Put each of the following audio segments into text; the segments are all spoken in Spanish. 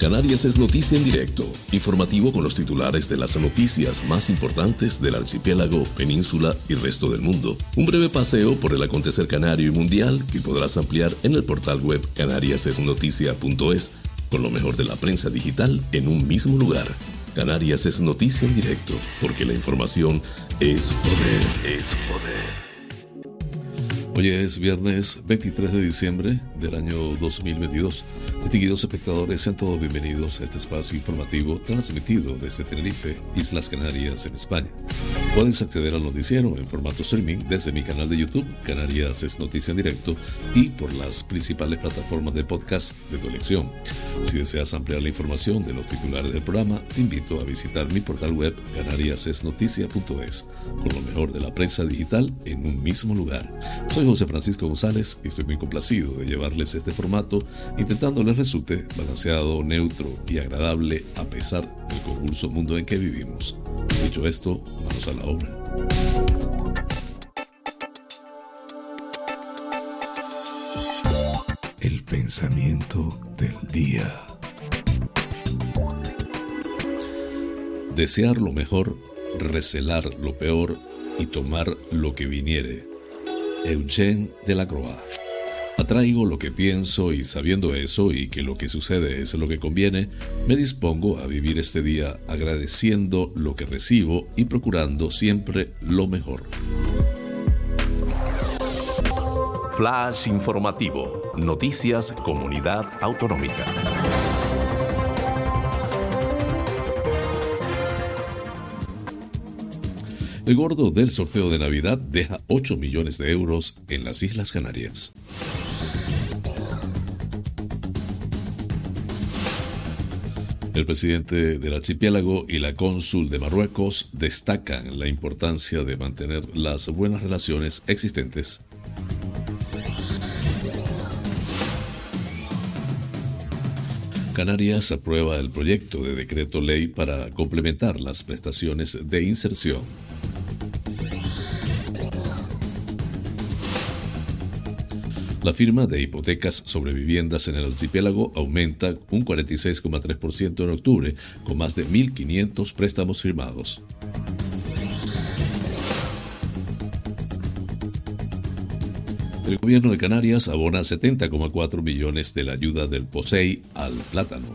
Canarias es noticia en directo, informativo con los titulares de las noticias más importantes del archipiélago, península y resto del mundo. Un breve paseo por el acontecer canario y mundial que podrás ampliar en el portal web canariasesnoticia.es con lo mejor de la prensa digital en un mismo lugar. Canarias es noticia en directo, porque la información es poder, es poder. Hoy es viernes 23 de diciembre del año 2022. Distinguidos espectadores, sean todos bienvenidos a este espacio informativo transmitido desde Tenerife, Islas Canarias, en España. Pueden acceder al noticiero en formato streaming desde mi canal de YouTube, Canarias es Noticia en Directo, y por las principales plataformas de podcast de tu elección. Si deseas ampliar la información de los titulares del programa, te invito a visitar mi portal web canariasesnoticia.es, con lo mejor de la prensa digital en un mismo lugar. Soy José Francisco González y estoy muy complacido de llevarles este formato, intentando les resulte balanceado, neutro y agradable a pesar del convulso mundo en que vivimos. Dicho esto, vamos a la obra. El pensamiento del día. Desear lo mejor, recelar lo peor y tomar lo que viniere Eugène Delacroix. Atraigo lo que pienso y sabiendo eso y que lo que sucede es lo que conviene, me dispongo a vivir este día agradeciendo lo que recibo y procurando siempre lo mejor. Flash informativo. Noticias Comunidad Autonómica. El gordo del sorteo de Navidad deja 8 millones de euros en las Islas Canarias. El presidente del archipiélago y la cónsul de Marruecos destacan la importancia de mantener las buenas relaciones existentes. Canarias aprueba el proyecto de decreto ley para complementar las prestaciones de inserción. La firma de hipotecas sobre viviendas en el archipiélago aumenta un 46,3% en octubre, con más de 1.500 préstamos firmados. El gobierno de Canarias abona 70,4 millones de la ayuda del POSEI al plátano.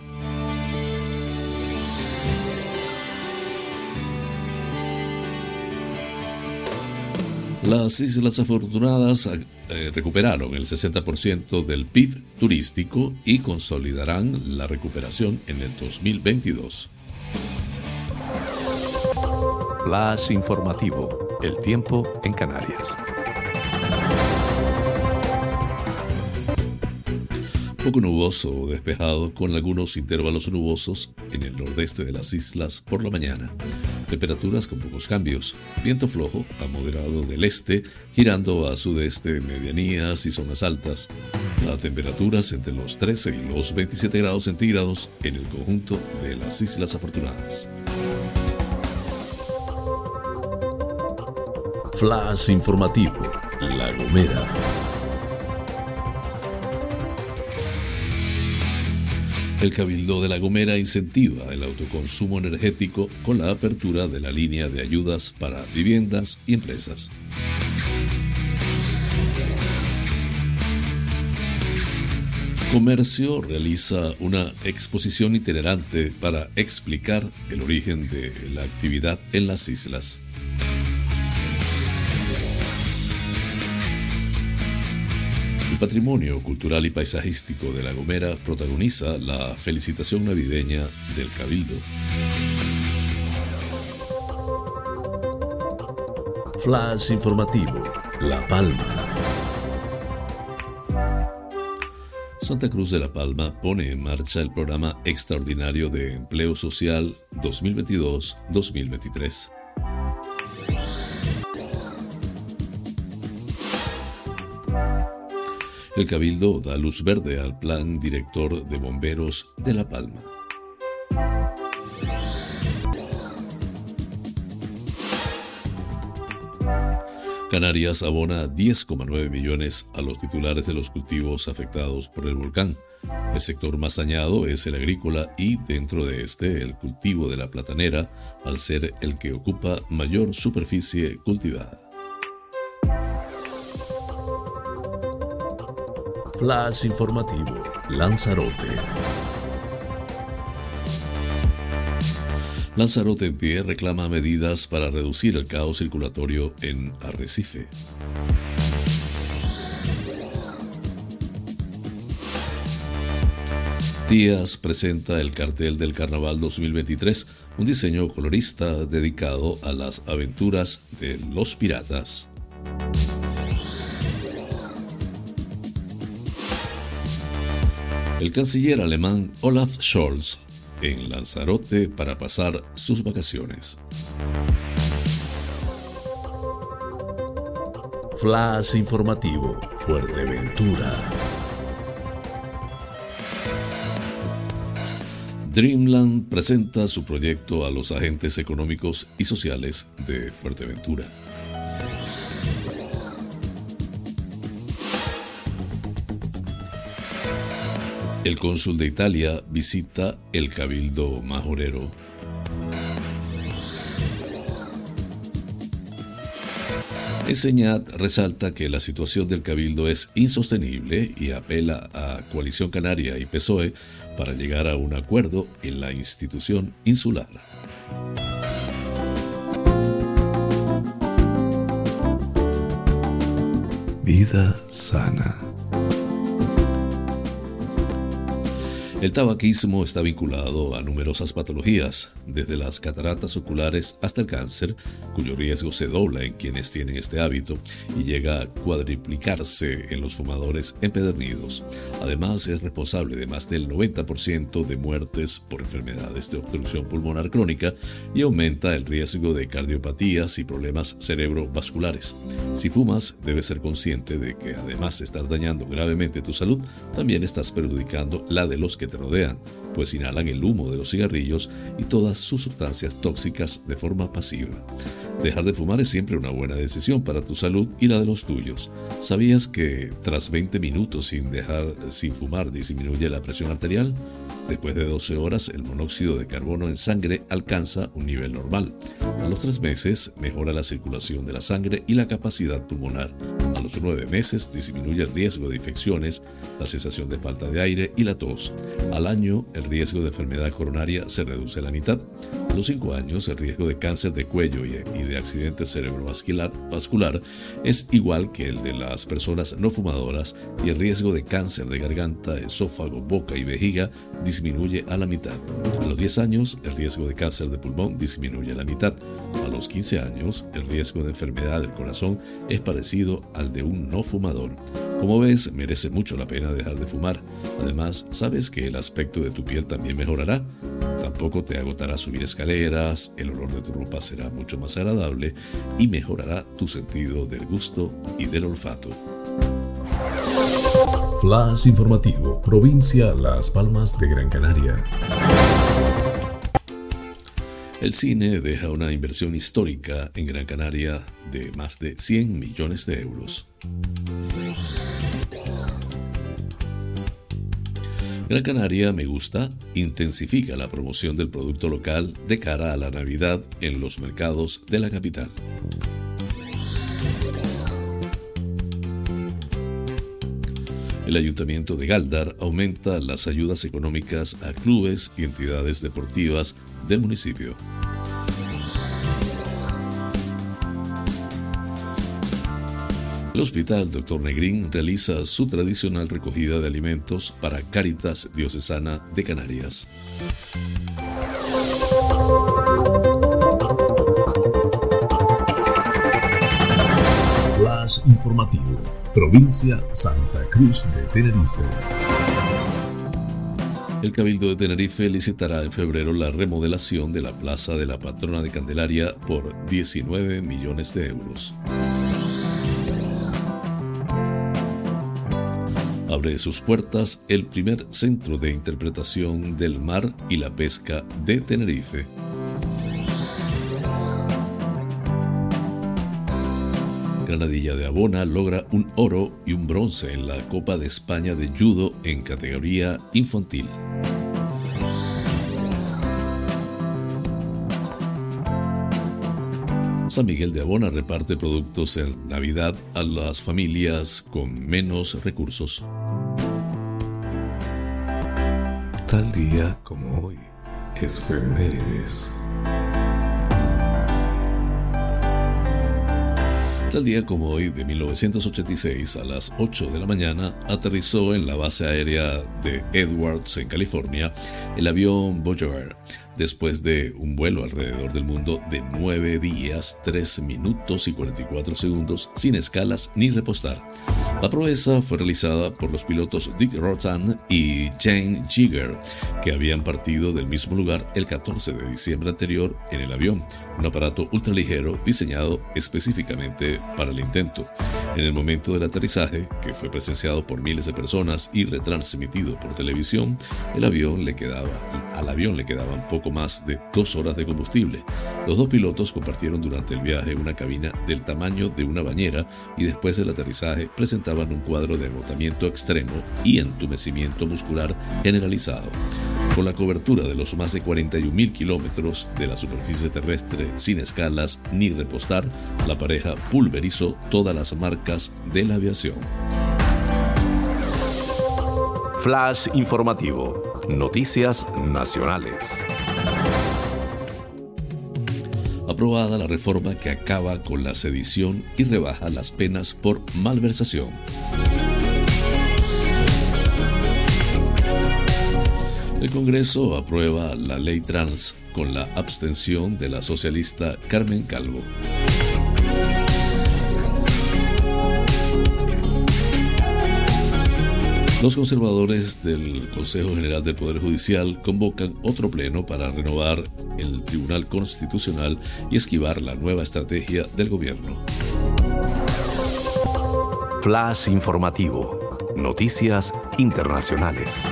Las Islas Afortunadas eh, recuperaron el 60% del PIB turístico y consolidarán la recuperación en el 2022. Flash informativo. El tiempo en Canarias. Poco nuboso o despejado con algunos intervalos nubosos en el nordeste de las islas por la mañana. Temperaturas con pocos cambios. Viento flojo a moderado del este, girando a sudeste medianías y zonas altas. A temperaturas entre los 13 y los 27 grados centígrados en el conjunto de las Islas Afortunadas. Flash informativo. La Gomera. El Cabildo de La Gomera incentiva el autoconsumo energético con la apertura de la línea de ayudas para viviendas y empresas. Comercio realiza una exposición itinerante para explicar el origen de la actividad en las islas. El patrimonio cultural y paisajístico de La Gomera protagoniza la felicitación navideña del Cabildo. Flash informativo, La Palma. Santa Cruz de la Palma pone en marcha el programa extraordinario de empleo social 2022-2023. El Cabildo da luz verde al Plan Director de Bomberos de La Palma. Canarias abona 10,9 millones a los titulares de los cultivos afectados por el volcán. El sector más dañado es el agrícola y dentro de este el cultivo de la platanera, al ser el que ocupa mayor superficie cultivada. Flash informativo, Lanzarote. Lanzarote en pie reclama medidas para reducir el caos circulatorio en Arrecife. Díaz presenta el cartel del Carnaval 2023, un diseño colorista dedicado a las aventuras de los piratas. El canciller alemán Olaf Scholz en Lanzarote para pasar sus vacaciones. Flash informativo, Fuerteventura. Dreamland presenta su proyecto a los agentes económicos y sociales de Fuerteventura. El cónsul de Italia visita el Cabildo Majorero. Enseñat resalta que la situación del Cabildo es insostenible y apela a Coalición Canaria y PSOE para llegar a un acuerdo en la institución insular. Vida sana. El tabaquismo está vinculado a numerosas patologías, desde las cataratas oculares hasta el cáncer, cuyo riesgo se dobla en quienes tienen este hábito y llega a cuadriplicarse en los fumadores empedernidos. Además, es responsable de más del 90% de muertes por enfermedades de obstrucción pulmonar crónica y aumenta el riesgo de cardiopatías y problemas cerebrovasculares. Si fumas, debes ser consciente de que además de estar dañando gravemente tu salud, también estás perjudicando la de los que te rodean, pues inhalan el humo de los cigarrillos y todas sus sustancias tóxicas de forma pasiva. Dejar de fumar es siempre una buena decisión para tu salud y la de los tuyos. ¿Sabías que tras 20 minutos sin dejar sin fumar disminuye la presión arterial? Después de 12 horas, el monóxido de carbono en sangre alcanza un nivel normal. A los 3 meses, mejora la circulación de la sangre y la capacidad pulmonar. A los 9 meses, disminuye el riesgo de infecciones, la sensación de falta de aire y la tos. Al año, el riesgo de enfermedad coronaria se reduce a la mitad. A los 5 años, el riesgo de cáncer de cuello y de accidente cerebrovascular vascular es igual que el de las personas no fumadoras y el riesgo de cáncer de garganta, esófago, boca y vejiga disminuye a la mitad. A los 10 años, el riesgo de cáncer de pulmón disminuye a la mitad. A los 15 años, el riesgo de enfermedad del corazón es parecido al de un no fumador. Como ves, merece mucho la pena dejar de fumar. Además, ¿sabes que el aspecto de tu piel también mejorará? Tampoco te agotará subir escaleras, el olor de tu ropa será mucho más agradable y mejorará tu sentido del gusto y del olfato. Flash informativo, provincia Las Palmas de Gran Canaria. El cine deja una inversión histórica en Gran Canaria de más de 100 millones de euros. Gran Canaria Me Gusta intensifica la promoción del producto local de cara a la Navidad en los mercados de la capital. El Ayuntamiento de Galdar aumenta las ayudas económicas a clubes y entidades deportivas del municipio. El Hospital Dr. Negrín realiza su tradicional recogida de alimentos para Cáritas Diocesana de Canarias. Flash informativo, provincia Santa Cruz de Tenerife. El Cabildo de Tenerife licitará en febrero la remodelación de la Plaza de la Patrona de Candelaria por 19 millones de euros. abre sus puertas el primer centro de interpretación del mar y la pesca de Tenerife. Granadilla de Abona logra un oro y un bronce en la Copa de España de Judo en categoría infantil. San Miguel de Abona reparte productos en Navidad a las familias con menos recursos. Tal día como hoy, es Femérides. Tal día como hoy, de 1986, a las 8 de la mañana, aterrizó en la base aérea de Edwards, en California, el avión Voyager después de un vuelo alrededor del mundo de 9 días, 3 minutos y 44 segundos sin escalas ni repostar. La proeza fue realizada por los pilotos Dick Rotan y Jane Jigger, que habían partido del mismo lugar el 14 de diciembre anterior en el avión, un aparato ultraligero diseñado específicamente para el intento. En el momento del aterrizaje, que fue presenciado por miles de personas y retransmitido por televisión, el avión le quedaba, al avión le quedaban poco más de dos horas de combustible. Los dos pilotos compartieron durante el viaje una cabina del tamaño de una bañera y después del aterrizaje presentaban un cuadro de agotamiento extremo y entumecimiento muscular generalizado. Con la cobertura de los más de 41.000 kilómetros de la superficie terrestre sin escalas ni repostar, la pareja pulverizó todas las marcas de la aviación. Flash informativo. Noticias nacionales. Aprobada la reforma que acaba con la sedición y rebaja las penas por malversación. El Congreso aprueba la ley trans con la abstención de la socialista Carmen Calvo. Los conservadores del Consejo General del Poder Judicial convocan otro pleno para renovar el Tribunal Constitucional y esquivar la nueva estrategia del gobierno. Flash informativo. Noticias internacionales.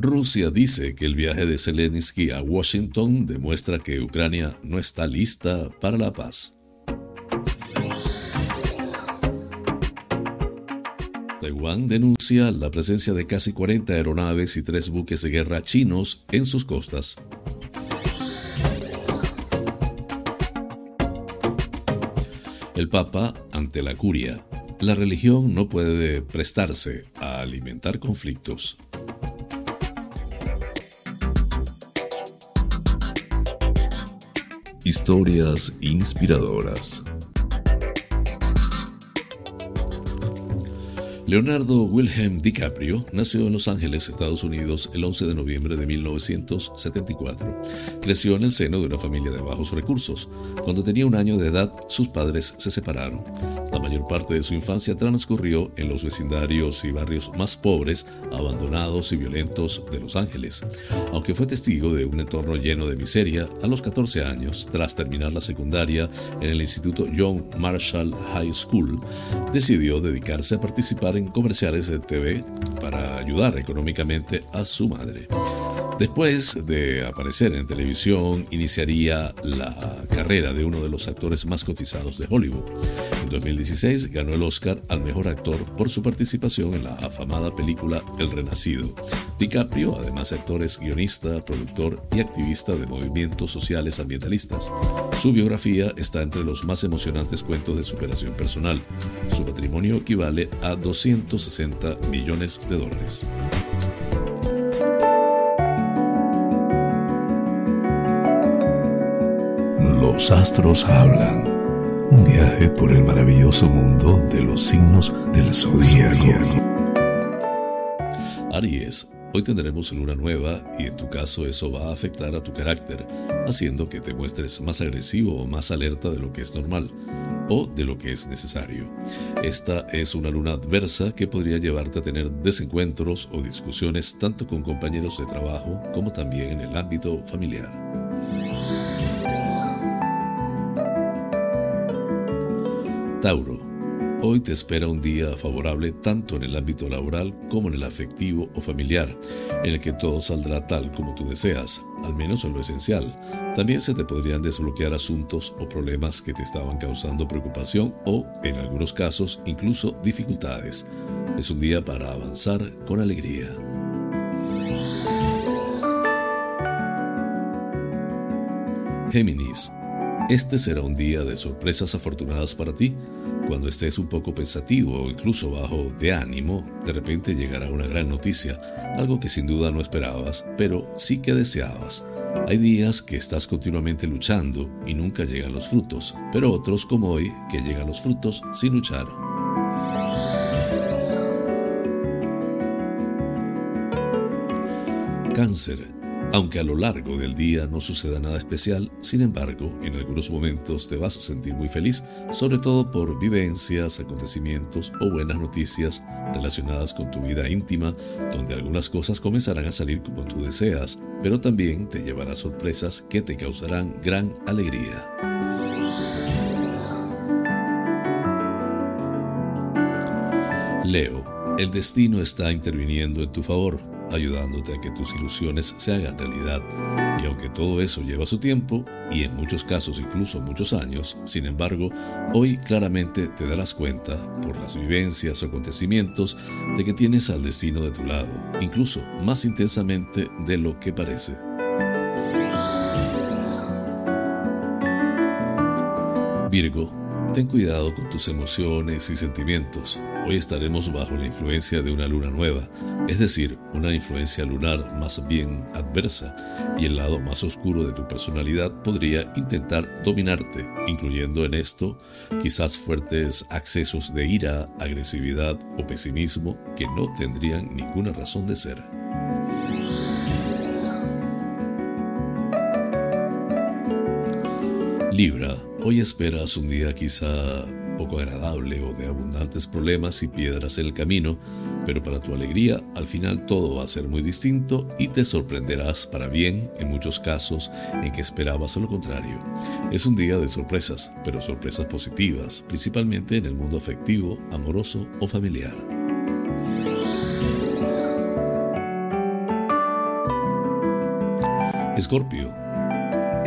Rusia dice que el viaje de Zelensky a Washington demuestra que Ucrania no está lista para la paz. Taiwán denuncia la presencia de casi 40 aeronaves y tres buques de guerra chinos en sus costas. El Papa ante la curia. La religión no puede prestarse a alimentar conflictos. Historias inspiradoras. Leonardo Wilhelm DiCaprio nació en Los Ángeles, Estados Unidos, el 11 de noviembre de 1974. Creció en el seno de una familia de bajos recursos. Cuando tenía un año de edad, sus padres se separaron. La mayor parte de su infancia transcurrió en los vecindarios y barrios más pobres, abandonados y violentos de Los Ángeles. Aunque fue testigo de un entorno lleno de miseria, a los 14 años, tras terminar la secundaria en el Instituto John Marshall High School, decidió dedicarse a participar en comerciales de TV para ayudar económicamente a su madre. Después de aparecer en televisión, iniciaría la carrera de uno de los actores más cotizados de Hollywood. En 2016 ganó el Oscar al mejor actor por su participación en la afamada película El Renacido. DiCaprio, además de actor, es guionista, productor y activista de movimientos sociales ambientalistas. Su biografía está entre los más emocionantes cuentos de superación personal. Su patrimonio equivale a 260 millones de dólares. Los astros hablan. Un viaje por el maravilloso mundo de los signos del zodíaco. Aries, hoy tendremos luna nueva y en tu caso eso va a afectar a tu carácter, haciendo que te muestres más agresivo o más alerta de lo que es normal o de lo que es necesario. Esta es una luna adversa que podría llevarte a tener desencuentros o discusiones tanto con compañeros de trabajo como también en el ámbito familiar. Tauro. Hoy te espera un día favorable tanto en el ámbito laboral como en el afectivo o familiar, en el que todo saldrá tal como tú deseas, al menos en lo esencial. También se te podrían desbloquear asuntos o problemas que te estaban causando preocupación o, en algunos casos, incluso dificultades. Es un día para avanzar con alegría. Géminis, este será un día de sorpresas afortunadas para ti. Cuando estés un poco pensativo o incluso bajo de ánimo, de repente llegará una gran noticia, algo que sin duda no esperabas, pero sí que deseabas. Hay días que estás continuamente luchando y nunca llegan los frutos, pero otros como hoy que llegan los frutos sin luchar. Cáncer. Aunque a lo largo del día no suceda nada especial, sin embargo, en algunos momentos te vas a sentir muy feliz, sobre todo por vivencias, acontecimientos o buenas noticias relacionadas con tu vida íntima, donde algunas cosas comenzarán a salir como tú deseas, pero también te llevará sorpresas que te causarán gran alegría. Leo, el destino está interviniendo en tu favor ayudándote a que tus ilusiones se hagan realidad. Y aunque todo eso lleva su tiempo, y en muchos casos incluso muchos años, sin embargo, hoy claramente te darás cuenta, por las vivencias o acontecimientos, de que tienes al destino de tu lado, incluso más intensamente de lo que parece. Virgo, ten cuidado con tus emociones y sentimientos. Hoy estaremos bajo la influencia de una luna nueva, es decir, una influencia lunar más bien adversa, y el lado más oscuro de tu personalidad podría intentar dominarte, incluyendo en esto quizás fuertes accesos de ira, agresividad o pesimismo que no tendrían ninguna razón de ser. Libra, hoy esperas un día quizá poco agradable o de abundantes problemas y piedras en el camino, pero para tu alegría al final todo va a ser muy distinto y te sorprenderás para bien en muchos casos en que esperabas lo contrario. Es un día de sorpresas, pero sorpresas positivas, principalmente en el mundo afectivo, amoroso o familiar. Escorpio,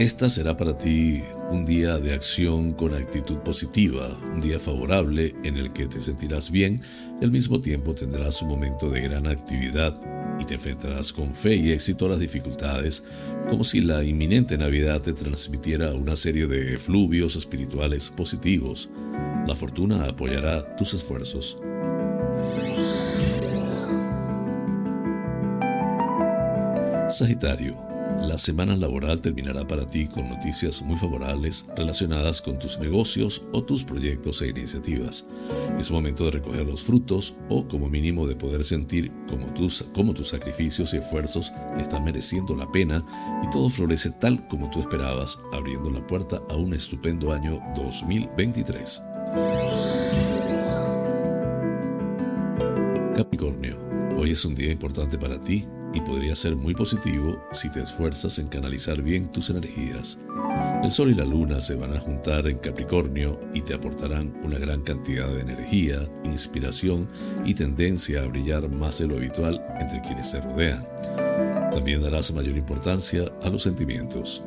esta será para ti un día de acción con actitud positiva, un día favorable en el que te sentirás bien y al mismo tiempo tendrás un momento de gran actividad y te enfrentarás con fe y éxito a las dificultades, como si la inminente Navidad te transmitiera una serie de fluvios espirituales positivos. La fortuna apoyará tus esfuerzos. Sagitario la semana laboral terminará para ti con noticias muy favorables relacionadas con tus negocios o tus proyectos e iniciativas. Es momento de recoger los frutos o como mínimo de poder sentir como tus, como tus sacrificios y esfuerzos están mereciendo la pena y todo florece tal como tú esperabas, abriendo la puerta a un estupendo año 2023. Capricornio, hoy es un día importante para ti y podría ser muy positivo si te esfuerzas en canalizar bien tus energías. El Sol y la Luna se van a juntar en Capricornio y te aportarán una gran cantidad de energía, inspiración y tendencia a brillar más de lo habitual entre quienes te rodean. También darás mayor importancia a los sentimientos.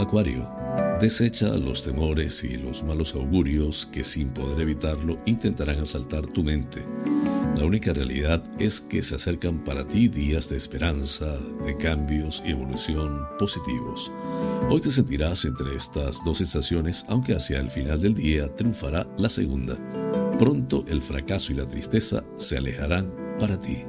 Acuario Desecha los temores y los malos augurios que sin poder evitarlo intentarán asaltar tu mente. La única realidad es que se acercan para ti días de esperanza, de cambios y evolución positivos. Hoy te sentirás entre estas dos sensaciones, aunque hacia el final del día triunfará la segunda. Pronto el fracaso y la tristeza se alejarán para ti.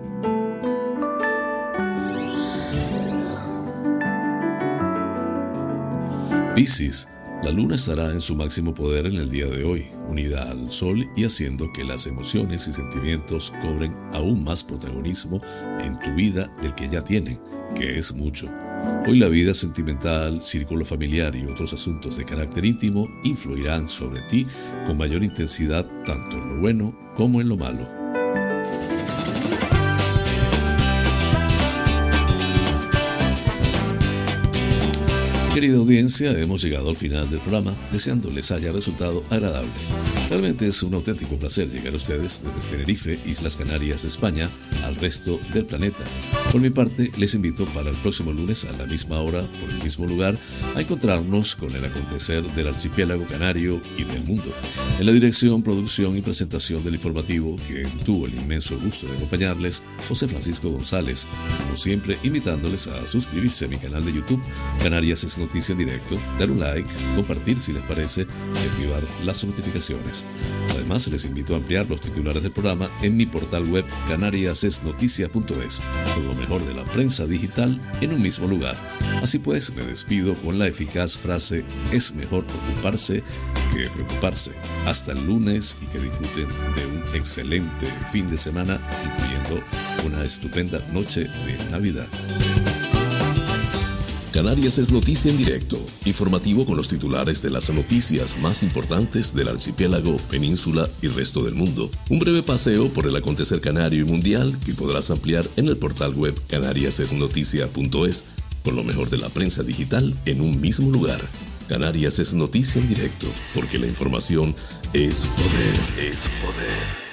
Piscis, la luna estará en su máximo poder en el día de hoy, unida al sol y haciendo que las emociones y sentimientos cobren aún más protagonismo en tu vida del que ya tienen, que es mucho. Hoy la vida sentimental, círculo familiar y otros asuntos de carácter íntimo influirán sobre ti con mayor intensidad tanto en lo bueno como en lo malo. Querida audiencia, hemos llegado al final del programa, deseando les haya resultado agradable. Realmente es un auténtico placer llegar a ustedes desde Tenerife, Islas Canarias, España, al resto del planeta. Por mi parte, les invito para el próximo lunes a la misma hora, por el mismo lugar, a encontrarnos con el acontecer del archipiélago canario y del mundo. En la dirección, producción y presentación del informativo, que tuvo el inmenso gusto de acompañarles, José Francisco González, como siempre invitándoles a suscribirse a mi canal de YouTube, Canarias es noticia en directo, dar un like, compartir si les parece y activar las notificaciones. Además, les invito a ampliar los titulares del programa en mi portal web canariasesnoticia.es, con lo mejor de la prensa digital en un mismo lugar. Así pues, me despido con la eficaz frase es mejor ocuparse que preocuparse. Hasta el lunes y que disfruten de un excelente fin de semana, incluyendo una estupenda noche de Navidad. Canarias es noticia en directo, informativo con los titulares de las noticias más importantes del archipiélago, península y resto del mundo. Un breve paseo por el acontecer canario y mundial que podrás ampliar en el portal web canariasesnoticia.es, con lo mejor de la prensa digital en un mismo lugar. Canarias es noticia en directo, porque la información es poder, es poder.